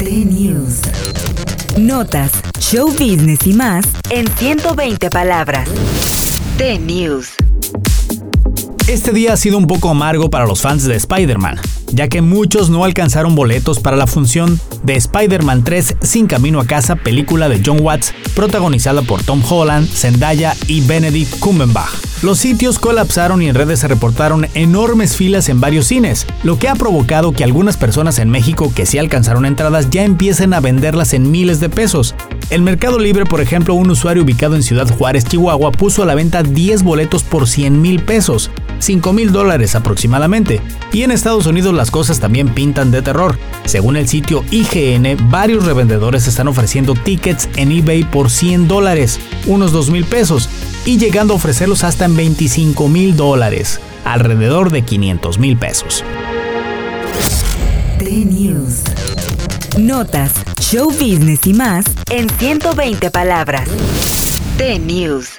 T-News. Notas, show business y más en 120 palabras. T-News. Este día ha sido un poco amargo para los fans de Spider-Man, ya que muchos no alcanzaron boletos para la función de Spider-Man 3 Sin Camino a Casa, película de John Watts, protagonizada por Tom Holland, Zendaya y Benedict Cumberbatch. Los sitios colapsaron y en redes se reportaron enormes filas en varios cines, lo que ha provocado que algunas personas en México que sí alcanzaron entradas ya empiecen a venderlas en miles de pesos. En Mercado Libre, por ejemplo, un usuario ubicado en Ciudad Juárez, Chihuahua, puso a la venta 10 boletos por 100 mil pesos, 5 mil dólares aproximadamente. Y en Estados Unidos las cosas también pintan de terror. Según el sitio IGN, varios revendedores están ofreciendo tickets en eBay por 100 dólares, unos 2 mil pesos, y llegando a ofrecerlos hasta en 25 mil dólares, alrededor de 500 mil pesos. T-News. Notas, show business y más en 120 palabras. T-News.